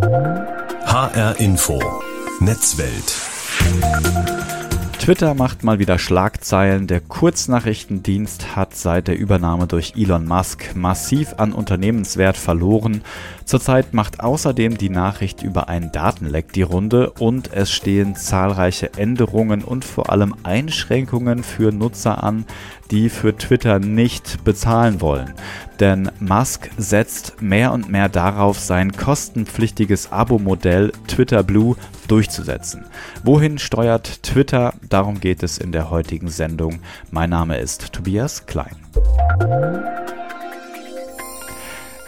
HR Info Netzwelt Twitter macht mal wieder Schlagzeilen. Der Kurznachrichtendienst hat seit der Übernahme durch Elon Musk massiv an Unternehmenswert verloren. Zurzeit macht außerdem die Nachricht über einen Datenleck die Runde und es stehen zahlreiche Änderungen und vor allem Einschränkungen für Nutzer an, die für Twitter nicht bezahlen wollen. Denn Musk setzt mehr und mehr darauf, sein kostenpflichtiges Abo-Modell Twitter Blue durchzusetzen. Wohin steuert Twitter? Darum geht es in der heutigen Sendung. Mein Name ist Tobias Klein.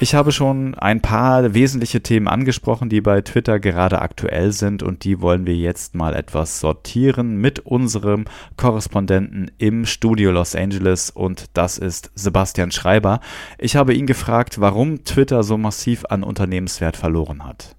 Ich habe schon ein paar wesentliche Themen angesprochen, die bei Twitter gerade aktuell sind und die wollen wir jetzt mal etwas sortieren mit unserem Korrespondenten im Studio Los Angeles und das ist Sebastian Schreiber. Ich habe ihn gefragt, warum Twitter so massiv an Unternehmenswert verloren hat.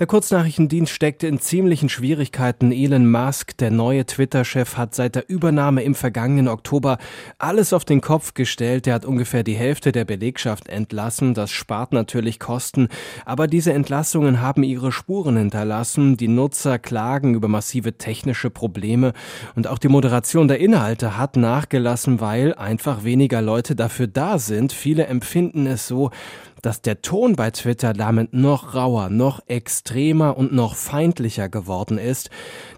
Der Kurznachrichtendienst steckte in ziemlichen Schwierigkeiten. Elon Musk, der neue Twitter-Chef, hat seit der Übernahme im vergangenen Oktober alles auf den Kopf gestellt. Er hat ungefähr die Hälfte der Belegschaft entlassen. Das spart natürlich Kosten. Aber diese Entlassungen haben ihre Spuren hinterlassen. Die Nutzer klagen über massive technische Probleme. Und auch die Moderation der Inhalte hat nachgelassen, weil einfach weniger Leute dafür da sind. Viele empfinden es so, dass der Ton bei Twitter damit noch rauer, noch extremer und noch feindlicher geworden ist.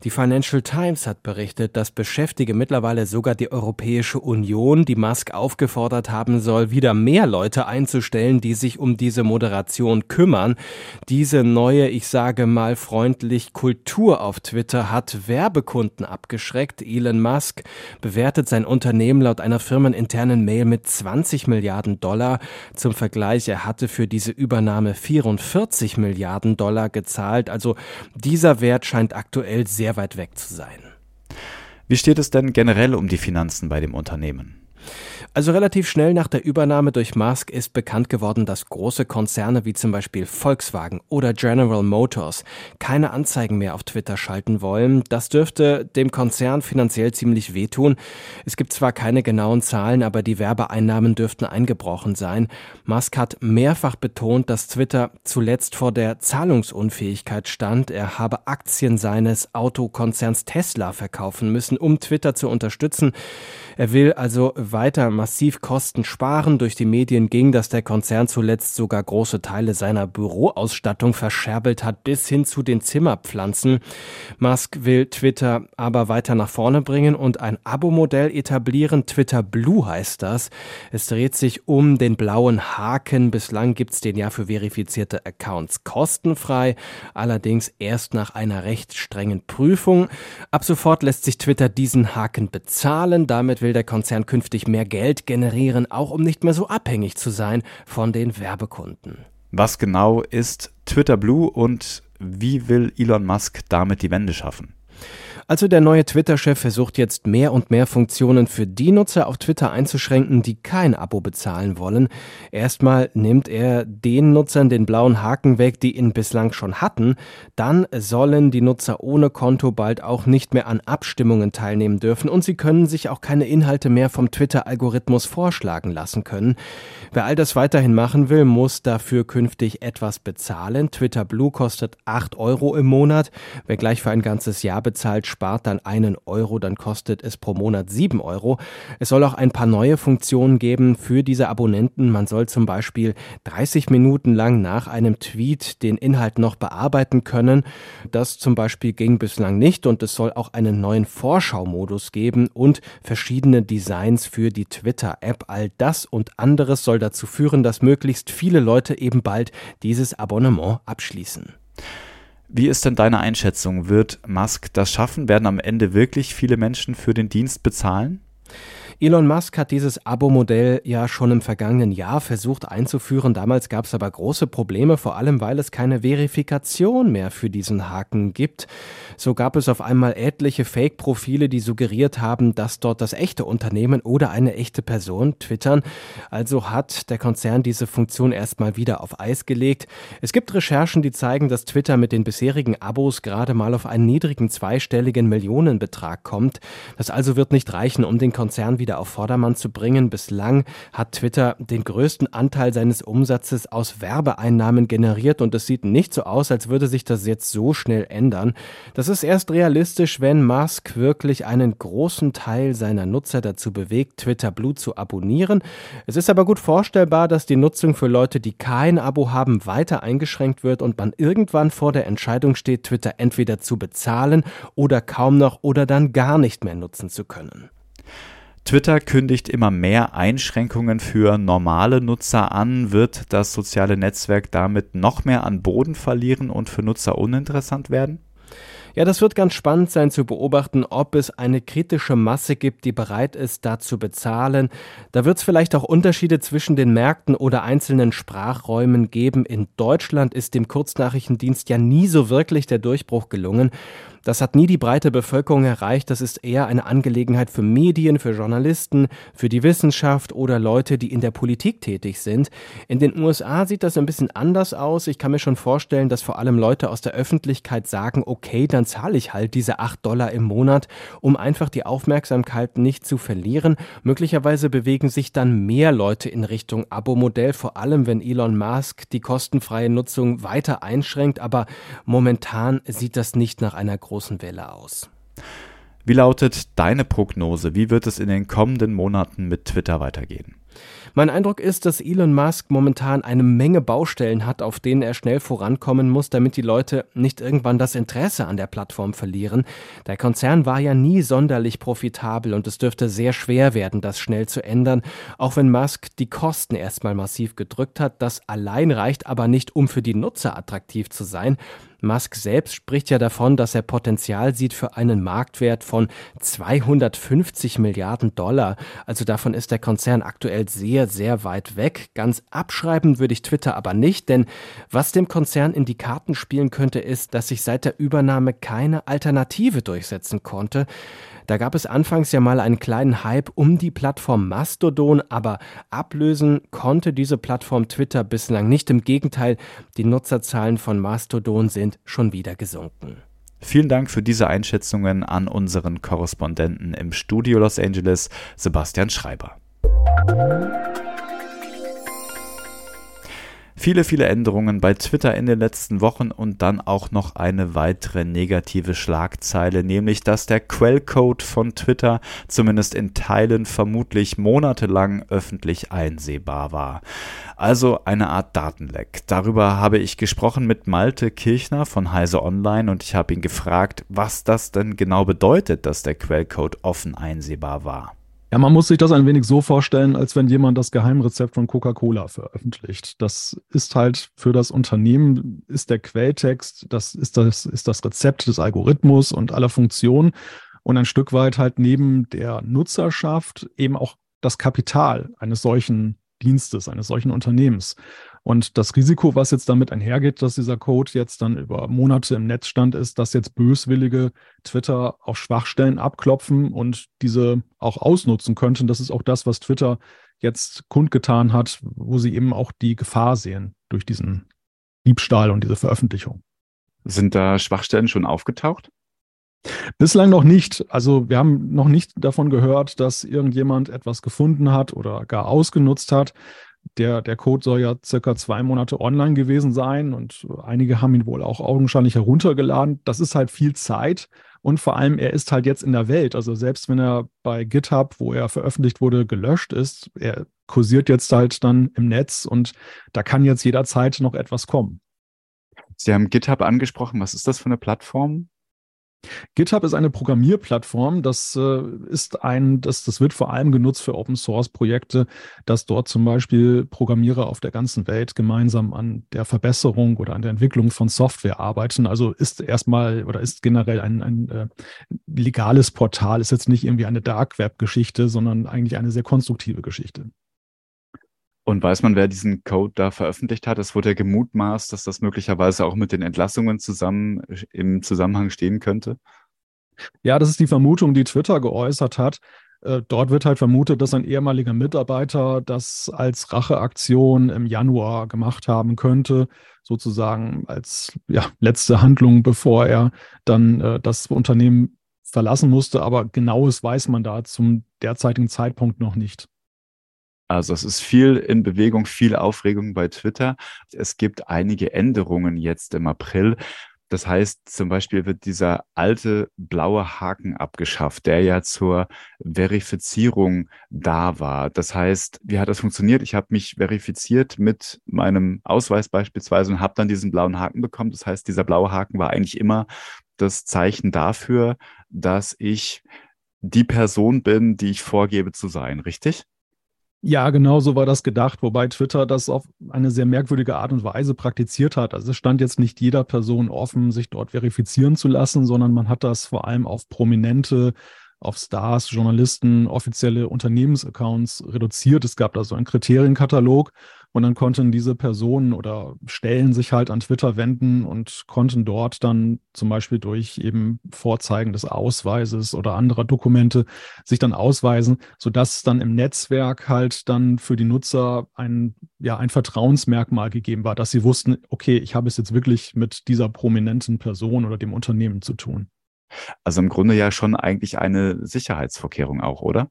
Die Financial Times hat berichtet, dass Beschäftige mittlerweile sogar die Europäische Union, die Musk aufgefordert haben soll, wieder mehr Leute einzustellen, die sich um diese Moderation kümmern. Diese neue, ich sage mal freundlich, Kultur auf Twitter hat Werbekunden abgeschreckt. Elon Musk bewertet sein Unternehmen laut einer firmeninternen Mail mit 20 Milliarden Dollar. Zum Vergleich, er hat hatte für diese Übernahme 44 Milliarden Dollar gezahlt. Also dieser Wert scheint aktuell sehr weit weg zu sein. Wie steht es denn generell um die Finanzen bei dem Unternehmen? Also relativ schnell nach der Übernahme durch Musk ist bekannt geworden, dass große Konzerne wie zum Beispiel Volkswagen oder General Motors keine Anzeigen mehr auf Twitter schalten wollen. Das dürfte dem Konzern finanziell ziemlich wehtun. Es gibt zwar keine genauen Zahlen, aber die Werbeeinnahmen dürften eingebrochen sein. Musk hat mehrfach betont, dass Twitter zuletzt vor der Zahlungsunfähigkeit stand. Er habe Aktien seines Autokonzerns Tesla verkaufen müssen, um Twitter zu unterstützen. Er will also weiter massiv Kosten sparen. Durch die Medien ging, dass der Konzern zuletzt sogar große Teile seiner Büroausstattung verscherbelt hat, bis hin zu den Zimmerpflanzen. Musk will Twitter aber weiter nach vorne bringen und ein Abo-Modell etablieren. Twitter Blue heißt das. Es dreht sich um den blauen Haken. Bislang gibt's den ja für verifizierte Accounts kostenfrei, allerdings erst nach einer recht strengen Prüfung. Ab sofort lässt sich Twitter diesen Haken bezahlen. Damit will der Konzern künftig mehr Geld generieren, auch um nicht mehr so abhängig zu sein von den Werbekunden. Was genau ist Twitter Blue und wie will Elon Musk damit die Wende schaffen? Also der neue Twitter-Chef versucht jetzt mehr und mehr Funktionen für die Nutzer auf Twitter einzuschränken, die kein Abo bezahlen wollen. Erstmal nimmt er den Nutzern den blauen Haken weg, die ihn bislang schon hatten. Dann sollen die Nutzer ohne Konto bald auch nicht mehr an Abstimmungen teilnehmen dürfen und sie können sich auch keine Inhalte mehr vom Twitter-Algorithmus vorschlagen lassen können. Wer all das weiterhin machen will, muss dafür künftig etwas bezahlen. Twitter Blue kostet 8 Euro im Monat. Wer gleich für ein ganzes Jahr bezahlt, spart dann einen Euro, dann kostet es pro Monat sieben Euro. Es soll auch ein paar neue Funktionen geben für diese Abonnenten. Man soll zum Beispiel 30 Minuten lang nach einem Tweet den Inhalt noch bearbeiten können. Das zum Beispiel ging bislang nicht und es soll auch einen neuen Vorschau-Modus geben und verschiedene Designs für die Twitter-App. All das und anderes soll dazu führen, dass möglichst viele Leute eben bald dieses Abonnement abschließen. Wie ist denn deine Einschätzung? Wird Musk das schaffen? Werden am Ende wirklich viele Menschen für den Dienst bezahlen? Elon Musk hat dieses Abo-Modell ja schon im vergangenen Jahr versucht einzuführen. Damals gab es aber große Probleme, vor allem weil es keine Verifikation mehr für diesen Haken gibt. So gab es auf einmal etliche Fake-Profile, die suggeriert haben, dass dort das echte Unternehmen oder eine echte Person twittern. Also hat der Konzern diese Funktion erstmal wieder auf Eis gelegt. Es gibt Recherchen, die zeigen, dass Twitter mit den bisherigen Abos gerade mal auf einen niedrigen zweistelligen Millionenbetrag kommt. Das also wird nicht reichen, um den Konzern wieder wieder auf Vordermann zu bringen. Bislang hat Twitter den größten Anteil seines Umsatzes aus Werbeeinnahmen generiert und es sieht nicht so aus, als würde sich das jetzt so schnell ändern. Das ist erst realistisch, wenn Musk wirklich einen großen Teil seiner Nutzer dazu bewegt, Twitter Blue zu abonnieren. Es ist aber gut vorstellbar, dass die Nutzung für Leute, die kein Abo haben, weiter eingeschränkt wird und man irgendwann vor der Entscheidung steht, Twitter entweder zu bezahlen oder kaum noch oder dann gar nicht mehr nutzen zu können. Twitter kündigt immer mehr Einschränkungen für normale Nutzer an. Wird das soziale Netzwerk damit noch mehr an Boden verlieren und für Nutzer uninteressant werden? Ja, das wird ganz spannend sein zu beobachten, ob es eine kritische Masse gibt, die bereit ist, da zu bezahlen. Da wird es vielleicht auch Unterschiede zwischen den Märkten oder einzelnen Sprachräumen geben. In Deutschland ist dem Kurznachrichtendienst ja nie so wirklich der Durchbruch gelungen. Das hat nie die breite Bevölkerung erreicht. Das ist eher eine Angelegenheit für Medien, für Journalisten, für die Wissenschaft oder Leute, die in der Politik tätig sind. In den USA sieht das ein bisschen anders aus. Ich kann mir schon vorstellen, dass vor allem Leute aus der Öffentlichkeit sagen, okay, dann zahle ich halt diese acht Dollar im Monat, um einfach die Aufmerksamkeit nicht zu verlieren. Möglicherweise bewegen sich dann mehr Leute in Richtung Abo-Modell, vor allem wenn Elon Musk die kostenfreie Nutzung weiter einschränkt. Aber momentan sieht das nicht nach einer großen großen Welle aus. Wie lautet deine Prognose? Wie wird es in den kommenden Monaten mit Twitter weitergehen? Mein Eindruck ist, dass Elon Musk momentan eine Menge Baustellen hat, auf denen er schnell vorankommen muss, damit die Leute nicht irgendwann das Interesse an der Plattform verlieren. Der Konzern war ja nie sonderlich profitabel und es dürfte sehr schwer werden, das schnell zu ändern, auch wenn Musk die Kosten erstmal massiv gedrückt hat. Das allein reicht aber nicht, um für die Nutzer attraktiv zu sein. Musk selbst spricht ja davon, dass er Potenzial sieht für einen Marktwert von 250 Milliarden Dollar. Also davon ist der Konzern aktuell sehr, sehr weit weg. Ganz abschreiben würde ich Twitter aber nicht, denn was dem Konzern in die Karten spielen könnte, ist, dass sich seit der Übernahme keine Alternative durchsetzen konnte. Da gab es anfangs ja mal einen kleinen Hype um die Plattform Mastodon, aber ablösen konnte diese Plattform Twitter bislang nicht. Im Gegenteil, die Nutzerzahlen von Mastodon sind schon wieder gesunken. Vielen Dank für diese Einschätzungen an unseren Korrespondenten im Studio Los Angeles, Sebastian Schreiber. Viele, viele Änderungen bei Twitter in den letzten Wochen und dann auch noch eine weitere negative Schlagzeile, nämlich dass der Quellcode von Twitter zumindest in Teilen vermutlich monatelang öffentlich einsehbar war. Also eine Art Datenleck. Darüber habe ich gesprochen mit Malte Kirchner von Heise Online und ich habe ihn gefragt, was das denn genau bedeutet, dass der Quellcode offen einsehbar war. Ja, man muss sich das ein wenig so vorstellen, als wenn jemand das Geheimrezept von Coca-Cola veröffentlicht. Das ist halt für das Unternehmen, ist der Quelltext, das ist das, ist das Rezept des Algorithmus und aller Funktionen und ein Stück weit halt neben der Nutzerschaft eben auch das Kapital eines solchen Dienstes, eines solchen Unternehmens. Und das Risiko, was jetzt damit einhergeht, dass dieser Code jetzt dann über Monate im Netz stand, ist, dass jetzt böswillige Twitter auf Schwachstellen abklopfen und diese auch ausnutzen könnten. Das ist auch das, was Twitter jetzt kundgetan hat, wo sie eben auch die Gefahr sehen durch diesen Diebstahl und diese Veröffentlichung. Sind da Schwachstellen schon aufgetaucht? Bislang noch nicht. Also wir haben noch nicht davon gehört, dass irgendjemand etwas gefunden hat oder gar ausgenutzt hat. Der, der Code soll ja circa zwei Monate online gewesen sein und einige haben ihn wohl auch augenscheinlich heruntergeladen. Das ist halt viel Zeit und vor allem, er ist halt jetzt in der Welt. Also selbst wenn er bei GitHub, wo er veröffentlicht wurde, gelöscht ist, er kursiert jetzt halt dann im Netz und da kann jetzt jederzeit noch etwas kommen. Sie haben GitHub angesprochen. Was ist das für eine Plattform? GitHub ist eine Programmierplattform. Das äh, ist ein, das, das wird vor allem genutzt für Open Source Projekte, dass dort zum Beispiel Programmierer auf der ganzen Welt gemeinsam an der Verbesserung oder an der Entwicklung von Software arbeiten. Also ist erstmal oder ist generell ein, ein äh, legales Portal, ist jetzt nicht irgendwie eine Dark Web Geschichte, sondern eigentlich eine sehr konstruktive Geschichte. Und weiß man, wer diesen Code da veröffentlicht hat? Es wurde ja gemutmaßt, dass das möglicherweise auch mit den Entlassungen zusammen im Zusammenhang stehen könnte. Ja, das ist die Vermutung, die Twitter geäußert hat. Äh, dort wird halt vermutet, dass ein ehemaliger Mitarbeiter das als Racheaktion im Januar gemacht haben könnte, sozusagen als ja, letzte Handlung, bevor er dann äh, das Unternehmen verlassen musste, aber genaues weiß man da zum derzeitigen Zeitpunkt noch nicht. Also es ist viel in Bewegung, viel Aufregung bei Twitter. Es gibt einige Änderungen jetzt im April. Das heißt, zum Beispiel wird dieser alte blaue Haken abgeschafft, der ja zur Verifizierung da war. Das heißt, wie hat das funktioniert? Ich habe mich verifiziert mit meinem Ausweis beispielsweise und habe dann diesen blauen Haken bekommen. Das heißt, dieser blaue Haken war eigentlich immer das Zeichen dafür, dass ich die Person bin, die ich vorgebe zu sein, richtig? Ja, genau so war das gedacht, wobei Twitter das auf eine sehr merkwürdige Art und Weise praktiziert hat. Also es stand jetzt nicht jeder Person offen, sich dort verifizieren zu lassen, sondern man hat das vor allem auf prominente auf Stars, Journalisten, offizielle Unternehmensaccounts reduziert. Es gab da so einen Kriterienkatalog und dann konnten diese Personen oder Stellen sich halt an Twitter wenden und konnten dort dann zum Beispiel durch eben Vorzeigen des Ausweises oder anderer Dokumente sich dann ausweisen, sodass dann im Netzwerk halt dann für die Nutzer ein, ja, ein Vertrauensmerkmal gegeben war, dass sie wussten, okay, ich habe es jetzt wirklich mit dieser prominenten Person oder dem Unternehmen zu tun. Also im Grunde ja schon eigentlich eine Sicherheitsvorkehrung auch, oder?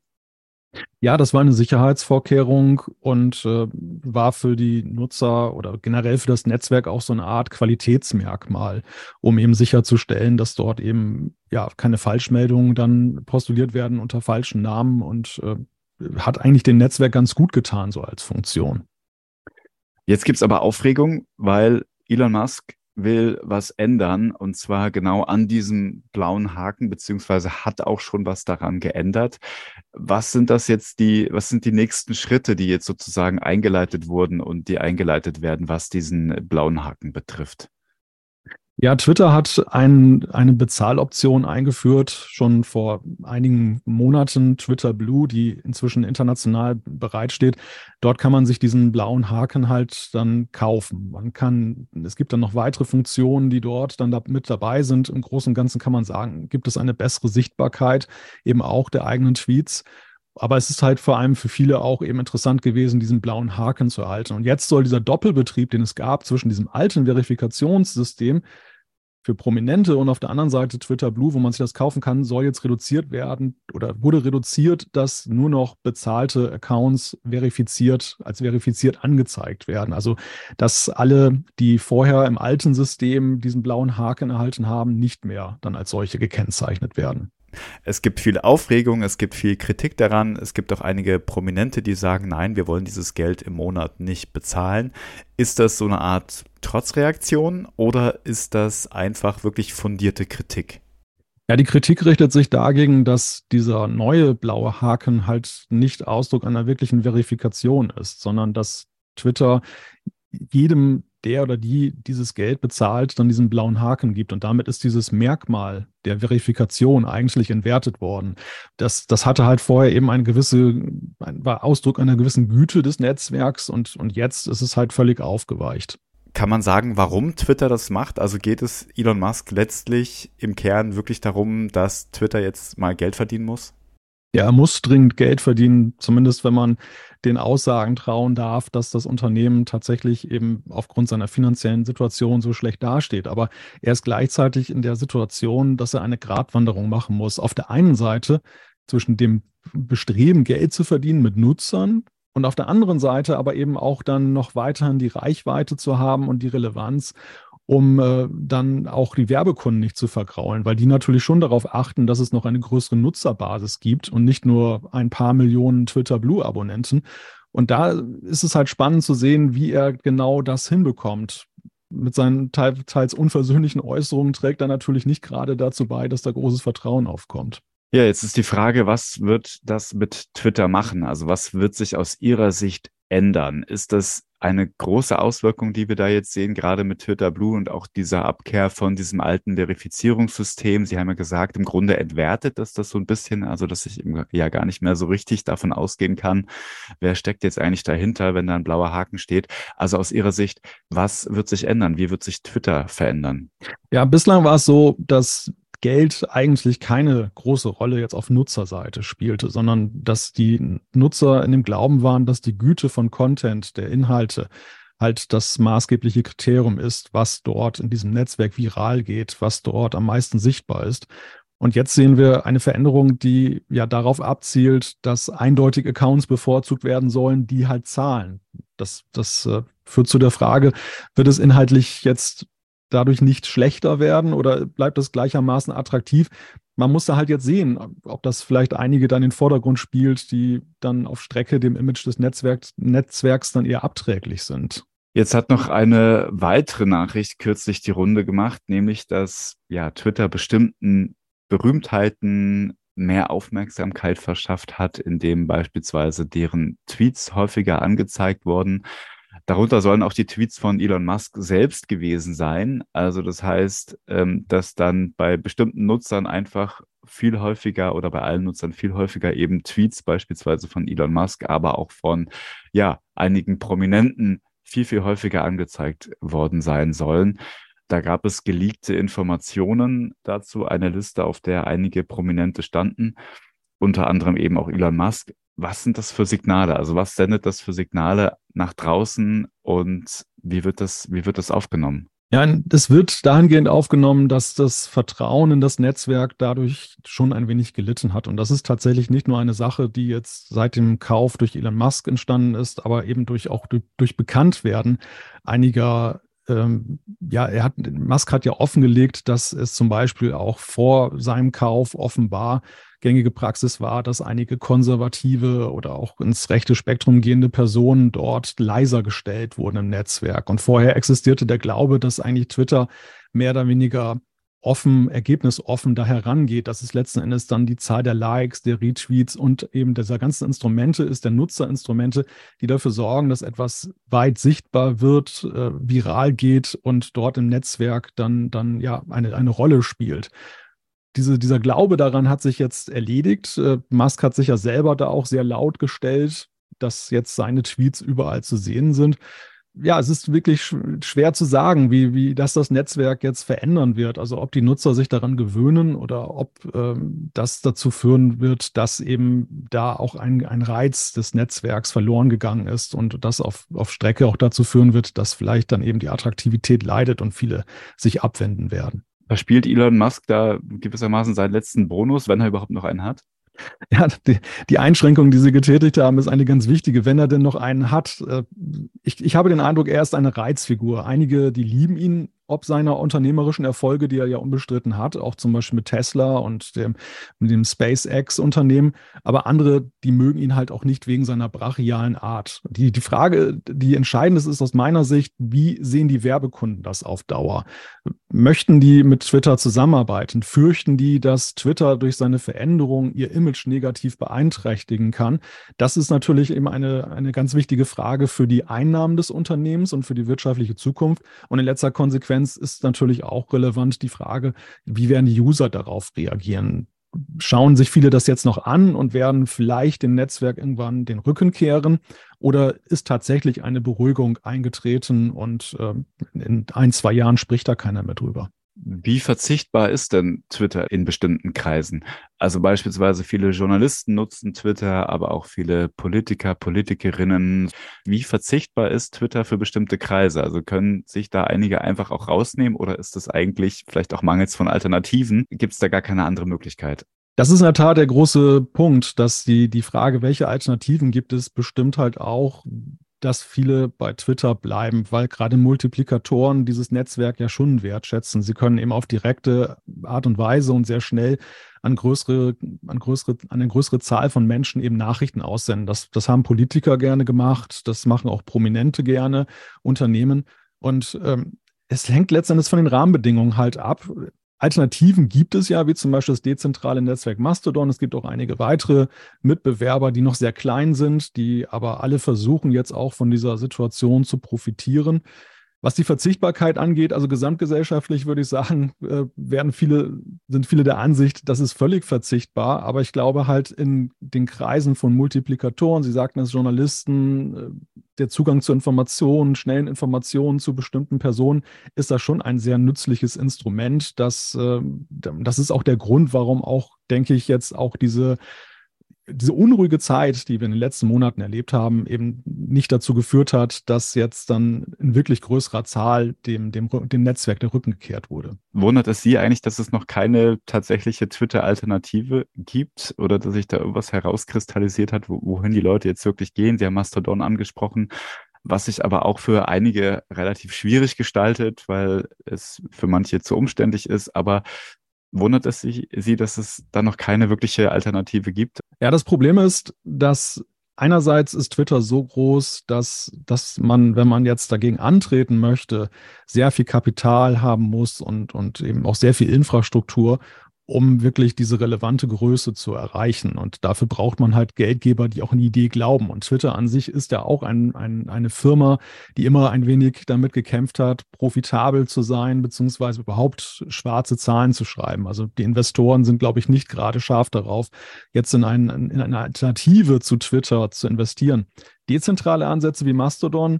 Ja, das war eine Sicherheitsvorkehrung und äh, war für die Nutzer oder generell für das Netzwerk auch so eine Art Qualitätsmerkmal, um eben sicherzustellen, dass dort eben ja keine Falschmeldungen dann postuliert werden unter falschen Namen und äh, hat eigentlich dem Netzwerk ganz gut getan, so als Funktion. Jetzt gibt es aber Aufregung, weil Elon Musk will was ändern und zwar genau an diesem blauen Haken, beziehungsweise hat auch schon was daran geändert. Was sind das jetzt die, was sind die nächsten Schritte, die jetzt sozusagen eingeleitet wurden und die eingeleitet werden, was diesen blauen Haken betrifft? Ja, Twitter hat ein, eine Bezahloption eingeführt, schon vor einigen Monaten, Twitter Blue, die inzwischen international bereitsteht. Dort kann man sich diesen blauen Haken halt dann kaufen. Man kann, es gibt dann noch weitere Funktionen, die dort dann da mit dabei sind. Im Großen und Ganzen kann man sagen, gibt es eine bessere Sichtbarkeit eben auch der eigenen Tweets. Aber es ist halt vor allem für viele auch eben interessant gewesen, diesen blauen Haken zu erhalten. Und jetzt soll dieser Doppelbetrieb, den es gab zwischen diesem alten Verifikationssystem, für Prominente und auf der anderen Seite Twitter Blue, wo man sich das kaufen kann, soll jetzt reduziert werden oder wurde reduziert, dass nur noch bezahlte Accounts verifiziert, als verifiziert angezeigt werden. Also, dass alle, die vorher im alten System diesen blauen Haken erhalten haben, nicht mehr dann als solche gekennzeichnet werden. Es gibt viel Aufregung, es gibt viel Kritik daran. Es gibt auch einige Prominente, die sagen, nein, wir wollen dieses Geld im Monat nicht bezahlen. Ist das so eine Art Trotzreaktion oder ist das einfach wirklich fundierte Kritik? Ja, die Kritik richtet sich dagegen, dass dieser neue blaue Haken halt nicht Ausdruck einer wirklichen Verifikation ist, sondern dass Twitter jedem der oder die dieses Geld bezahlt, dann diesen blauen Haken gibt. Und damit ist dieses Merkmal der Verifikation eigentlich entwertet worden. Das, das hatte halt vorher eben eine gewisse, war Ausdruck einer gewissen Güte des Netzwerks und, und jetzt ist es halt völlig aufgeweicht. Kann man sagen, warum Twitter das macht? Also geht es Elon Musk letztlich im Kern wirklich darum, dass Twitter jetzt mal Geld verdienen muss? Ja, er muss dringend Geld verdienen, zumindest wenn man den Aussagen trauen darf, dass das Unternehmen tatsächlich eben aufgrund seiner finanziellen Situation so schlecht dasteht. Aber er ist gleichzeitig in der Situation, dass er eine Gratwanderung machen muss. Auf der einen Seite zwischen dem Bestreben, Geld zu verdienen mit Nutzern und auf der anderen Seite aber eben auch dann noch weiterhin die Reichweite zu haben und die Relevanz um äh, dann auch die Werbekunden nicht zu vergraulen, weil die natürlich schon darauf achten, dass es noch eine größere Nutzerbasis gibt und nicht nur ein paar Millionen Twitter Blue Abonnenten. Und da ist es halt spannend zu sehen, wie er genau das hinbekommt. Mit seinen teils unversöhnlichen Äußerungen trägt er natürlich nicht gerade dazu bei, dass da großes Vertrauen aufkommt. Ja, jetzt ist die Frage, was wird das mit Twitter machen? Also was wird sich aus Ihrer Sicht ändern? Ist das eine große Auswirkung, die wir da jetzt sehen, gerade mit Twitter Blue und auch dieser Abkehr von diesem alten Verifizierungssystem. Sie haben ja gesagt, im Grunde entwertet das das so ein bisschen, also dass ich ja gar nicht mehr so richtig davon ausgehen kann, wer steckt jetzt eigentlich dahinter, wenn da ein blauer Haken steht. Also aus Ihrer Sicht, was wird sich ändern? Wie wird sich Twitter verändern? Ja, bislang war es so, dass Geld eigentlich keine große Rolle jetzt auf Nutzerseite spielte, sondern dass die Nutzer in dem Glauben waren, dass die Güte von Content, der Inhalte, halt das maßgebliche Kriterium ist, was dort in diesem Netzwerk viral geht, was dort am meisten sichtbar ist. Und jetzt sehen wir eine Veränderung, die ja darauf abzielt, dass eindeutig Accounts bevorzugt werden sollen, die halt zahlen. Das, das äh, führt zu der Frage, wird es inhaltlich jetzt dadurch nicht schlechter werden oder bleibt es gleichermaßen attraktiv? Man muss da halt jetzt sehen, ob das vielleicht einige dann in den Vordergrund spielt, die dann auf Strecke dem Image des Netzwerks, Netzwerks dann eher abträglich sind. Jetzt hat noch eine weitere Nachricht kürzlich die Runde gemacht, nämlich dass ja Twitter bestimmten Berühmtheiten mehr Aufmerksamkeit verschafft hat, indem beispielsweise deren Tweets häufiger angezeigt wurden. Darunter sollen auch die Tweets von Elon Musk selbst gewesen sein. Also das heißt, ähm, dass dann bei bestimmten Nutzern einfach viel häufiger oder bei allen Nutzern viel häufiger eben Tweets beispielsweise von Elon Musk, aber auch von ja einigen Prominenten viel viel häufiger angezeigt worden sein sollen. Da gab es geleakte Informationen dazu, eine Liste, auf der einige Prominente standen, unter anderem eben auch Elon Musk. Was sind das für Signale? Also was sendet das für Signale nach draußen und wie wird das, wie wird das aufgenommen? Ja, das wird dahingehend aufgenommen, dass das Vertrauen in das Netzwerk dadurch schon ein wenig gelitten hat. Und das ist tatsächlich nicht nur eine Sache, die jetzt seit dem Kauf durch Elon Musk entstanden ist, aber eben durch auch durch, durch Bekanntwerden einiger ähm, ja, er hat, Musk hat ja offengelegt, dass es zum Beispiel auch vor seinem Kauf offenbar gängige Praxis war, dass einige konservative oder auch ins rechte Spektrum gehende Personen dort leiser gestellt wurden im Netzwerk. Und vorher existierte der Glaube, dass eigentlich Twitter mehr oder weniger offen, ergebnisoffen da herangeht, dass es letzten Endes dann die Zahl der Likes, der Retweets und eben dieser ganzen Instrumente ist, der Nutzerinstrumente, die dafür sorgen, dass etwas weit sichtbar wird, äh, viral geht und dort im Netzwerk dann, dann ja eine, eine Rolle spielt. Diese, dieser Glaube daran hat sich jetzt erledigt. Äh, Musk hat sich ja selber da auch sehr laut gestellt, dass jetzt seine Tweets überall zu sehen sind ja, es ist wirklich schwer zu sagen, wie, wie das das Netzwerk jetzt verändern wird. Also ob die Nutzer sich daran gewöhnen oder ob ähm, das dazu führen wird, dass eben da auch ein, ein Reiz des Netzwerks verloren gegangen ist und das auf, auf Strecke auch dazu führen wird, dass vielleicht dann eben die Attraktivität leidet und viele sich abwenden werden. Verspielt Elon Musk da gewissermaßen seinen letzten Bonus, wenn er überhaupt noch einen hat? Ja, die, die, Einschränkung, die Sie getätigt haben, ist eine ganz wichtige, wenn er denn noch einen hat. Äh, ich, ich habe den Eindruck, er ist eine Reizfigur. Einige, die lieben ihn ob seiner unternehmerischen Erfolge, die er ja unbestritten hat, auch zum Beispiel mit Tesla und dem, mit dem SpaceX-Unternehmen. Aber andere, die mögen ihn halt auch nicht wegen seiner brachialen Art. Die, die Frage, die entscheidend ist, ist aus meiner Sicht, wie sehen die Werbekunden das auf Dauer? Möchten die mit Twitter zusammenarbeiten? Fürchten die, dass Twitter durch seine Veränderung ihr Image negativ beeinträchtigen kann? Das ist natürlich eben eine, eine ganz wichtige Frage für die Einnahmen des Unternehmens und für die wirtschaftliche Zukunft. Und in letzter Konsequenz Konsequenz ist natürlich auch relevant die Frage, wie werden die User darauf reagieren? Schauen sich viele das jetzt noch an und werden vielleicht dem Netzwerk irgendwann den Rücken kehren? Oder ist tatsächlich eine Beruhigung eingetreten und äh, in ein, zwei Jahren spricht da keiner mehr drüber? Wie verzichtbar ist denn Twitter in bestimmten Kreisen? Also beispielsweise viele Journalisten nutzen Twitter, aber auch viele Politiker, Politikerinnen. Wie verzichtbar ist Twitter für bestimmte Kreise? Also können sich da einige einfach auch rausnehmen oder ist das eigentlich vielleicht auch mangels von Alternativen? Gibt es da gar keine andere Möglichkeit? Das ist in der Tat der große Punkt, dass die, die Frage, welche Alternativen gibt es, bestimmt halt auch, dass viele bei Twitter bleiben, weil gerade Multiplikatoren dieses Netzwerk ja schon wertschätzen. Sie können eben auf direkte Art und Weise und sehr schnell an größere, an größere, an eine größere Zahl von Menschen eben Nachrichten aussenden. Das, das haben Politiker gerne gemacht, das machen auch Prominente gerne, Unternehmen. Und ähm, es hängt letztendlich von den Rahmenbedingungen halt ab. Alternativen gibt es ja, wie zum Beispiel das dezentrale Netzwerk Mastodon. Es gibt auch einige weitere Mitbewerber, die noch sehr klein sind, die aber alle versuchen jetzt auch von dieser Situation zu profitieren. Was die Verzichtbarkeit angeht, also gesamtgesellschaftlich würde ich sagen, äh, werden viele, sind viele der Ansicht, das ist völlig verzichtbar. Aber ich glaube halt in den Kreisen von Multiplikatoren, Sie sagten es Journalisten, äh, der Zugang zu Informationen, schnellen Informationen zu bestimmten Personen, ist das schon ein sehr nützliches Instrument. Das, äh, das ist auch der Grund, warum auch, denke ich, jetzt auch diese diese unruhige Zeit, die wir in den letzten Monaten erlebt haben, eben nicht dazu geführt hat, dass jetzt dann in wirklich größerer Zahl dem, dem, dem Netzwerk der Rücken gekehrt wurde. Wundert es Sie eigentlich, dass es noch keine tatsächliche Twitter-Alternative gibt oder dass sich da irgendwas herauskristallisiert hat, wohin die Leute jetzt wirklich gehen? Sie haben Mastodon angesprochen was sich aber auch für einige relativ schwierig gestaltet, weil es für manche zu umständlich ist. Aber wundert es Sie, dass es da noch keine wirkliche Alternative gibt? Ja, das Problem ist, dass einerseits ist Twitter so groß, dass, dass man, wenn man jetzt dagegen antreten möchte, sehr viel Kapital haben muss und, und eben auch sehr viel Infrastruktur um wirklich diese relevante Größe zu erreichen. Und dafür braucht man halt Geldgeber, die auch an die Idee glauben. Und Twitter an sich ist ja auch ein, ein, eine Firma, die immer ein wenig damit gekämpft hat, profitabel zu sein, beziehungsweise überhaupt schwarze Zahlen zu schreiben. Also die Investoren sind, glaube ich, nicht gerade scharf darauf, jetzt in, ein, in eine Alternative zu Twitter zu investieren. Dezentrale Ansätze wie Mastodon,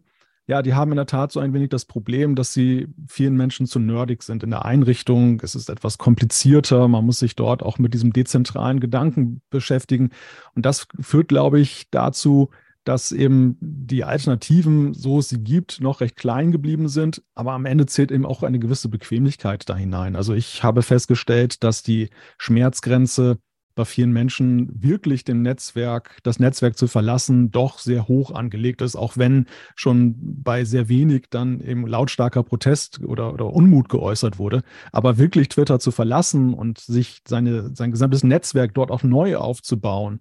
ja, die haben in der Tat so ein wenig das Problem, dass sie vielen Menschen zu nerdig sind in der Einrichtung. Es ist etwas komplizierter. Man muss sich dort auch mit diesem dezentralen Gedanken beschäftigen. Und das führt, glaube ich, dazu, dass eben die Alternativen, so es sie gibt, noch recht klein geblieben sind. Aber am Ende zählt eben auch eine gewisse Bequemlichkeit da hinein. Also ich habe festgestellt, dass die Schmerzgrenze bei vielen Menschen wirklich dem Netzwerk, das Netzwerk zu verlassen, doch sehr hoch angelegt ist, auch wenn schon bei sehr wenig dann eben lautstarker Protest oder, oder Unmut geäußert wurde. Aber wirklich Twitter zu verlassen und sich seine, sein gesamtes Netzwerk dort auch neu aufzubauen,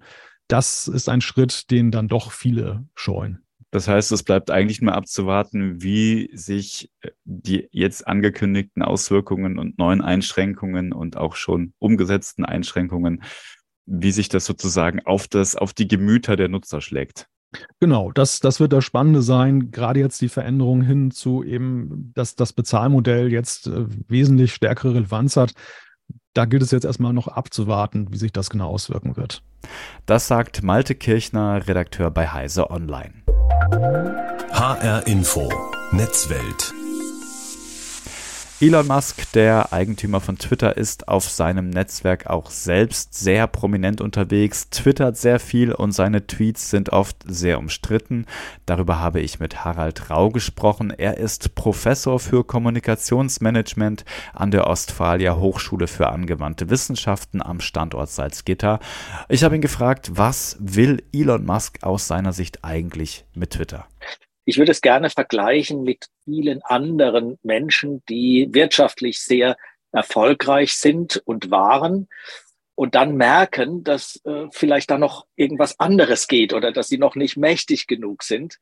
das ist ein Schritt, den dann doch viele scheuen. Das heißt, es bleibt eigentlich nur abzuwarten, wie sich äh, die jetzt angekündigten Auswirkungen und neuen Einschränkungen und auch schon umgesetzten Einschränkungen, wie sich das sozusagen auf das, auf die Gemüter der Nutzer schlägt. Genau, das, das wird das Spannende sein, gerade jetzt die Veränderung hin zu eben, dass das Bezahlmodell jetzt äh, wesentlich stärkere Relevanz hat. Da gilt es jetzt erstmal noch abzuwarten, wie sich das genau auswirken wird. Das sagt Malte Kirchner, Redakteur bei Heise Online. HR Info Netzwelt Elon Musk, der Eigentümer von Twitter, ist auf seinem Netzwerk auch selbst sehr prominent unterwegs, twittert sehr viel und seine Tweets sind oft sehr umstritten. Darüber habe ich mit Harald Rau gesprochen. Er ist Professor für Kommunikationsmanagement an der Ostfalia Hochschule für angewandte Wissenschaften am Standort Salzgitter. Ich habe ihn gefragt, was will Elon Musk aus seiner Sicht eigentlich mit Twitter? Ich würde es gerne vergleichen mit vielen anderen Menschen, die wirtschaftlich sehr erfolgreich sind und waren und dann merken, dass äh, vielleicht da noch irgendwas anderes geht oder dass sie noch nicht mächtig genug sind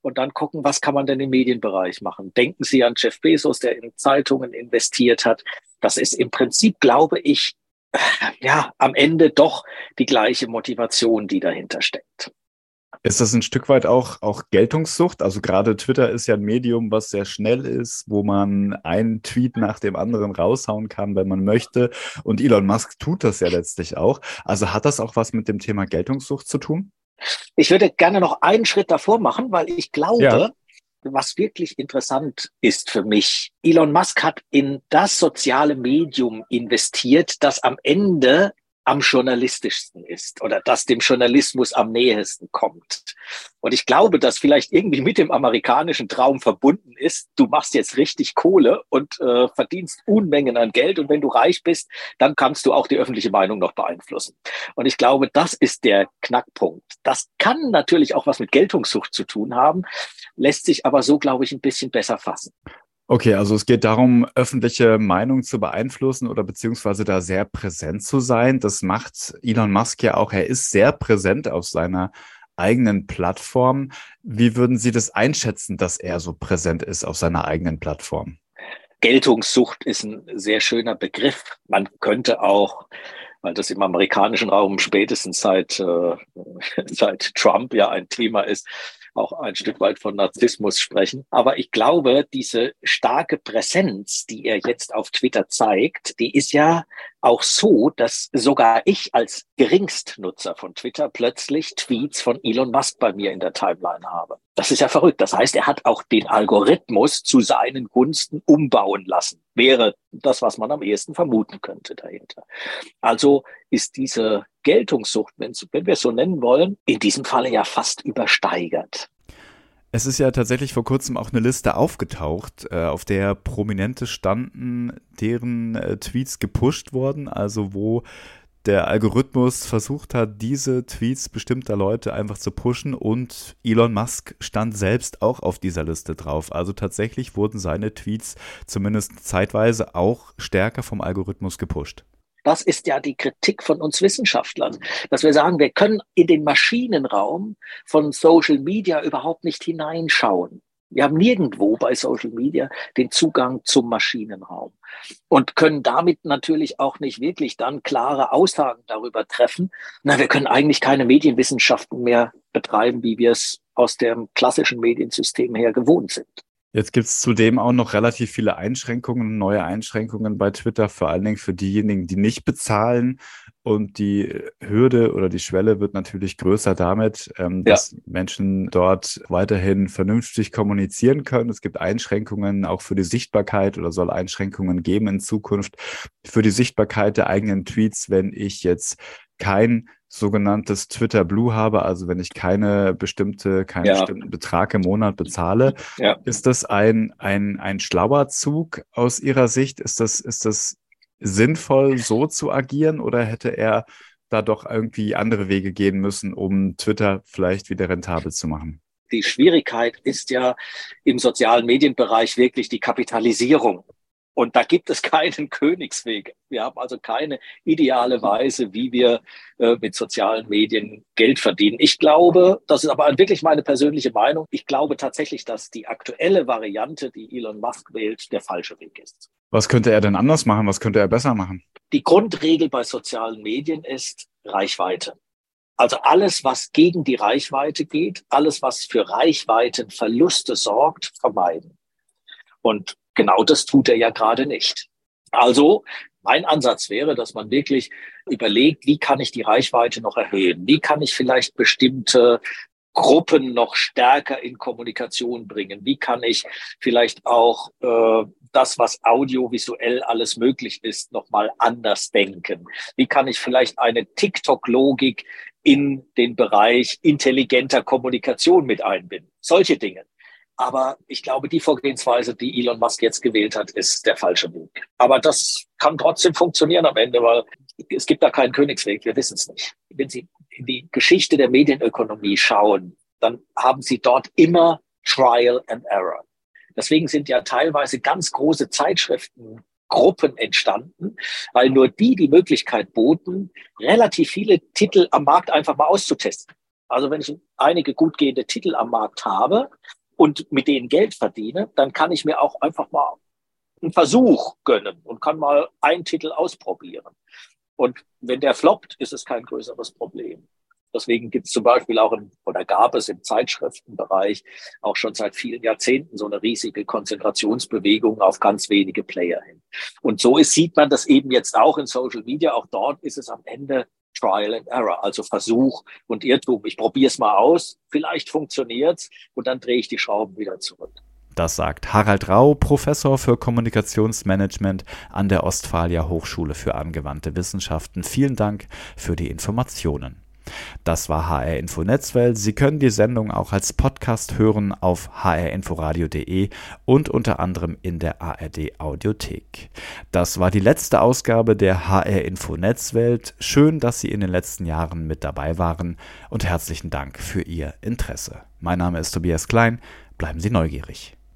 und dann gucken, was kann man denn im Medienbereich machen. Denken Sie an Jeff Bezos, der in Zeitungen investiert hat. Das ist im Prinzip, glaube ich, ja, am Ende doch die gleiche Motivation, die dahinter steckt. Ist das ein Stück weit auch, auch Geltungssucht? Also gerade Twitter ist ja ein Medium, was sehr schnell ist, wo man einen Tweet nach dem anderen raushauen kann, wenn man möchte. Und Elon Musk tut das ja letztlich auch. Also hat das auch was mit dem Thema Geltungssucht zu tun? Ich würde gerne noch einen Schritt davor machen, weil ich glaube, ja. was wirklich interessant ist für mich, Elon Musk hat in das soziale Medium investiert, das am Ende am journalistischsten ist oder das dem Journalismus am nähesten kommt. Und ich glaube, dass vielleicht irgendwie mit dem amerikanischen Traum verbunden ist, du machst jetzt richtig Kohle und äh, verdienst Unmengen an Geld und wenn du reich bist, dann kannst du auch die öffentliche Meinung noch beeinflussen. Und ich glaube, das ist der Knackpunkt. Das kann natürlich auch was mit Geltungssucht zu tun haben, lässt sich aber so, glaube ich, ein bisschen besser fassen. Okay, also es geht darum, öffentliche Meinung zu beeinflussen oder beziehungsweise da sehr präsent zu sein. Das macht Elon Musk ja auch. Er ist sehr präsent auf seiner eigenen Plattform. Wie würden Sie das einschätzen, dass er so präsent ist auf seiner eigenen Plattform? Geltungssucht ist ein sehr schöner Begriff. Man könnte auch weil das im amerikanischen Raum spätestens seit, äh, seit Trump ja ein Thema ist, auch ein Stück weit von Narzissmus sprechen. Aber ich glaube, diese starke Präsenz, die er jetzt auf Twitter zeigt, die ist ja auch so, dass sogar ich als Geringstnutzer von Twitter plötzlich Tweets von Elon Musk bei mir in der Timeline habe. Das ist ja verrückt. Das heißt, er hat auch den Algorithmus zu seinen Gunsten umbauen lassen. Wäre das, was man am ehesten vermuten könnte dahinter. Also ist diese Geltungssucht, wenn wir es so nennen wollen, in diesem Falle ja fast übersteigert. Es ist ja tatsächlich vor kurzem auch eine Liste aufgetaucht, äh, auf der Prominente standen, deren äh, Tweets gepusht wurden, also wo der Algorithmus versucht hat, diese Tweets bestimmter Leute einfach zu pushen und Elon Musk stand selbst auch auf dieser Liste drauf. Also tatsächlich wurden seine Tweets zumindest zeitweise auch stärker vom Algorithmus gepusht. Das ist ja die Kritik von uns Wissenschaftlern, dass wir sagen, wir können in den Maschinenraum von Social Media überhaupt nicht hineinschauen. Wir haben nirgendwo bei Social Media den Zugang zum Maschinenraum und können damit natürlich auch nicht wirklich dann klare Aussagen darüber treffen. Na, wir können eigentlich keine Medienwissenschaften mehr betreiben, wie wir es aus dem klassischen Mediensystem her gewohnt sind. Jetzt gibt es zudem auch noch relativ viele Einschränkungen, neue Einschränkungen bei Twitter, vor allen Dingen für diejenigen, die nicht bezahlen. Und die Hürde oder die Schwelle wird natürlich größer damit, ähm, ja. dass Menschen dort weiterhin vernünftig kommunizieren können. Es gibt Einschränkungen auch für die Sichtbarkeit oder soll Einschränkungen geben in Zukunft für die Sichtbarkeit der eigenen Tweets, wenn ich jetzt kein sogenanntes Twitter Blue habe, also wenn ich keine bestimmte, keinen ja. bestimmten Betrag im Monat bezahle, ja. ist das ein, ein, ein schlauer Zug aus Ihrer Sicht? Ist das, ist das sinnvoll, so zu agieren oder hätte er da doch irgendwie andere Wege gehen müssen, um Twitter vielleicht wieder rentabel zu machen? Die Schwierigkeit ist ja im sozialen Medienbereich wirklich die Kapitalisierung und da gibt es keinen Königsweg. Wir haben also keine ideale Weise, wie wir äh, mit sozialen Medien Geld verdienen. Ich glaube, das ist aber wirklich meine persönliche Meinung, ich glaube tatsächlich, dass die aktuelle Variante, die Elon Musk wählt, der falsche Weg ist. Was könnte er denn anders machen? Was könnte er besser machen? Die Grundregel bei sozialen Medien ist Reichweite. Also alles, was gegen die Reichweite geht, alles, was für Reichweitenverluste sorgt, vermeiden. Und genau das tut er ja gerade nicht. Also mein Ansatz wäre, dass man wirklich überlegt, wie kann ich die Reichweite noch erhöhen? Wie kann ich vielleicht bestimmte Gruppen noch stärker in Kommunikation bringen? Wie kann ich vielleicht auch äh, das, was audiovisuell alles möglich ist, nochmal anders denken? Wie kann ich vielleicht eine TikTok-Logik in den Bereich intelligenter Kommunikation mit einbinden? Solche Dinge. Aber ich glaube, die Vorgehensweise, die Elon Musk jetzt gewählt hat, ist der falsche Weg. Aber das kann trotzdem funktionieren am Ende, weil es gibt da keinen Königsweg. Wir wissen es nicht. Wenn Sie in die Geschichte der Medienökonomie schauen, dann haben Sie dort immer Trial and Error. Deswegen sind ja teilweise ganz große Zeitschriftengruppen entstanden, weil nur die die Möglichkeit boten, relativ viele Titel am Markt einfach mal auszutesten. Also wenn ich einige gut gehende Titel am Markt habe, und mit denen Geld verdiene, dann kann ich mir auch einfach mal einen Versuch gönnen und kann mal einen Titel ausprobieren. Und wenn der floppt, ist es kein größeres Problem. Deswegen gibt es zum Beispiel auch im, oder gab es im Zeitschriftenbereich auch schon seit vielen Jahrzehnten so eine riesige Konzentrationsbewegung auf ganz wenige Player hin. Und so ist, sieht man das eben jetzt auch in Social Media. Auch dort ist es am Ende Trial and Error, also Versuch und Irrtum. Ich probiere es mal aus, vielleicht funktioniert's und dann drehe ich die Schrauben wieder zurück. Das sagt Harald Rau, Professor für Kommunikationsmanagement an der Ostfalia Hochschule für angewandte Wissenschaften. Vielen Dank für die Informationen. Das war HR Info Netzwelt. Sie können die Sendung auch als Podcast hören auf hrinforadio.de und unter anderem in der ARD Audiothek. Das war die letzte Ausgabe der HR Info Netzwelt. Schön, dass Sie in den letzten Jahren mit dabei waren und herzlichen Dank für Ihr Interesse. Mein Name ist Tobias Klein. Bleiben Sie neugierig.